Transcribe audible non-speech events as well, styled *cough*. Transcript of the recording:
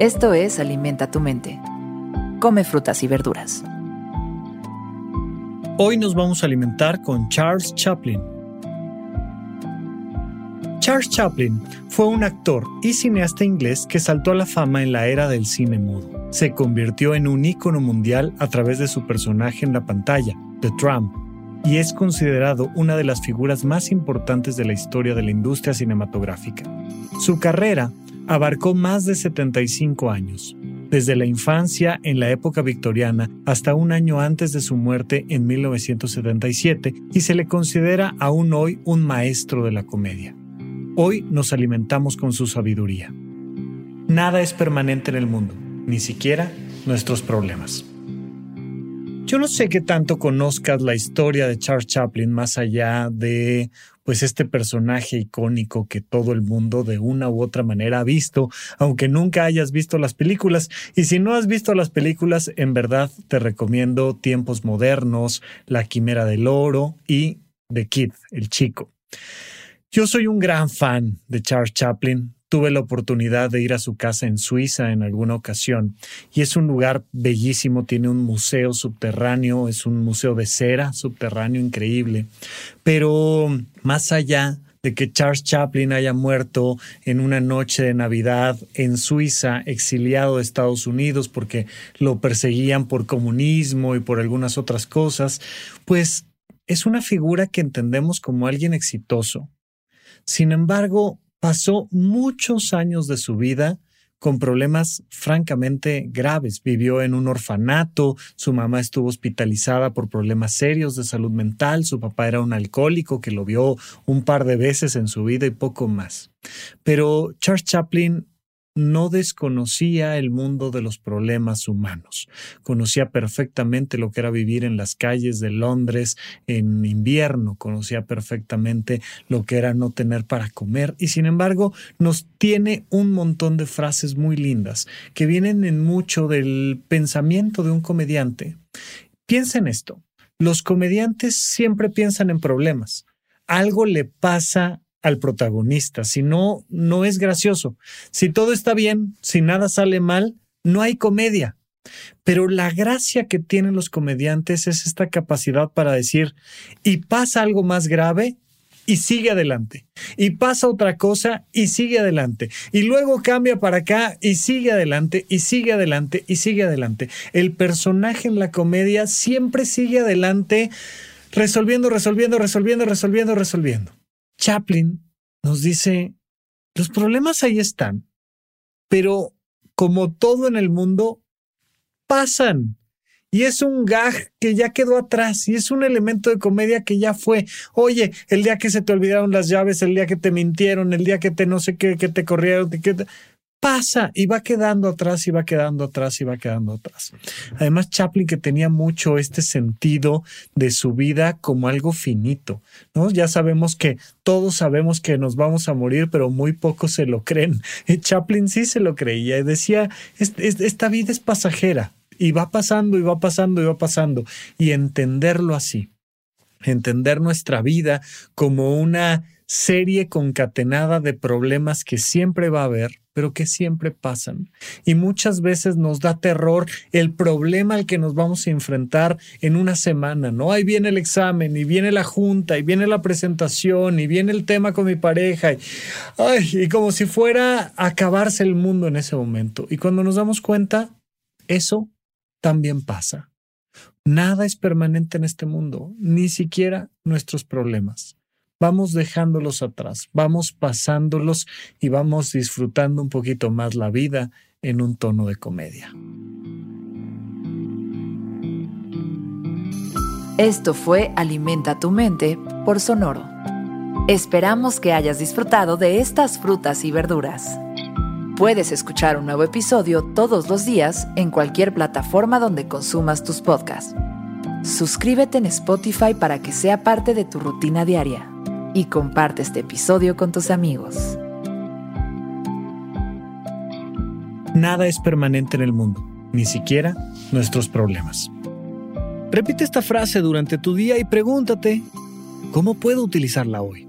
Esto es Alimenta tu mente. Come frutas y verduras. Hoy nos vamos a alimentar con Charles Chaplin. Charles Chaplin fue un actor y cineasta inglés que saltó a la fama en la era del cine mudo. Se convirtió en un ícono mundial a través de su personaje en la pantalla, The Trump, y es considerado una de las figuras más importantes de la historia de la industria cinematográfica. Su carrera abarcó más de 75 años, desde la infancia en la época victoriana hasta un año antes de su muerte en 1977, y se le considera aún hoy un maestro de la comedia. Hoy nos alimentamos con su sabiduría. Nada es permanente en el mundo, ni siquiera nuestros problemas. Yo no sé qué tanto conozcas la historia de Charles Chaplin más allá de pues este personaje icónico que todo el mundo de una u otra manera ha visto, aunque nunca hayas visto las películas. Y si no has visto las películas, en verdad te recomiendo Tiempos Modernos, La Quimera del Oro y The Kid, el chico. Yo soy un gran fan de Charles Chaplin. Tuve la oportunidad de ir a su casa en Suiza en alguna ocasión y es un lugar bellísimo, tiene un museo subterráneo, es un museo de cera subterráneo increíble, pero más allá de que Charles Chaplin haya muerto en una noche de Navidad en Suiza, exiliado de Estados Unidos porque lo perseguían por comunismo y por algunas otras cosas, pues es una figura que entendemos como alguien exitoso. Sin embargo, pasó muchos años de su vida con problemas francamente graves. Vivió en un orfanato, su mamá estuvo hospitalizada por problemas serios de salud mental, su papá era un alcohólico que lo vio un par de veces en su vida y poco más. Pero Charles Chaplin no desconocía el mundo de los problemas humanos. Conocía perfectamente lo que era vivir en las calles de Londres en invierno, conocía perfectamente lo que era no tener para comer y sin embargo nos tiene un montón de frases muy lindas que vienen en mucho del pensamiento de un comediante. Piensa en esto. Los comediantes siempre piensan en problemas. Algo le pasa al protagonista, si no, no es gracioso. Si todo está bien, si nada sale mal, no hay comedia. Pero la gracia que tienen los comediantes es esta capacidad para decir, y pasa algo más grave, y sigue adelante. Y pasa otra cosa y sigue adelante. Y luego cambia para acá y sigue adelante y sigue adelante y sigue adelante. El personaje en la comedia siempre sigue adelante resolviendo, resolviendo, resolviendo, resolviendo, resolviendo. Chaplin nos dice, los problemas ahí están, pero como todo en el mundo, pasan. Y es un gag que ya quedó atrás y es un elemento de comedia que ya fue. Oye, el día que se te olvidaron las llaves, el día que te mintieron, el día que te no sé qué, que te corrieron, que pasa y va quedando atrás y va quedando atrás y va quedando atrás. Además, Chaplin que tenía mucho este sentido de su vida como algo finito, ¿no? Ya sabemos que todos sabemos que nos vamos a morir, pero muy pocos se lo creen. *laughs* Chaplin sí se lo creía y decía, esta vida es pasajera y va pasando y va pasando y va pasando y entenderlo así, entender nuestra vida como una serie concatenada de problemas que siempre va a haber pero que siempre pasan. Y muchas veces nos da terror el problema al que nos vamos a enfrentar en una semana, ¿no? Ahí viene el examen, y viene la junta, y viene la presentación, y viene el tema con mi pareja, y, ay, y como si fuera a acabarse el mundo en ese momento. Y cuando nos damos cuenta, eso también pasa. Nada es permanente en este mundo, ni siquiera nuestros problemas vamos dejándolos atrás, vamos pasándolos y vamos disfrutando un poquito más la vida en un tono de comedia. Esto fue Alimenta tu mente por Sonoro. Esperamos que hayas disfrutado de estas frutas y verduras. Puedes escuchar un nuevo episodio todos los días en cualquier plataforma donde consumas tus podcasts. Suscríbete en Spotify para que sea parte de tu rutina diaria y comparte este episodio con tus amigos. Nada es permanente en el mundo, ni siquiera nuestros problemas. Repite esta frase durante tu día y pregúntate, ¿cómo puedo utilizarla hoy?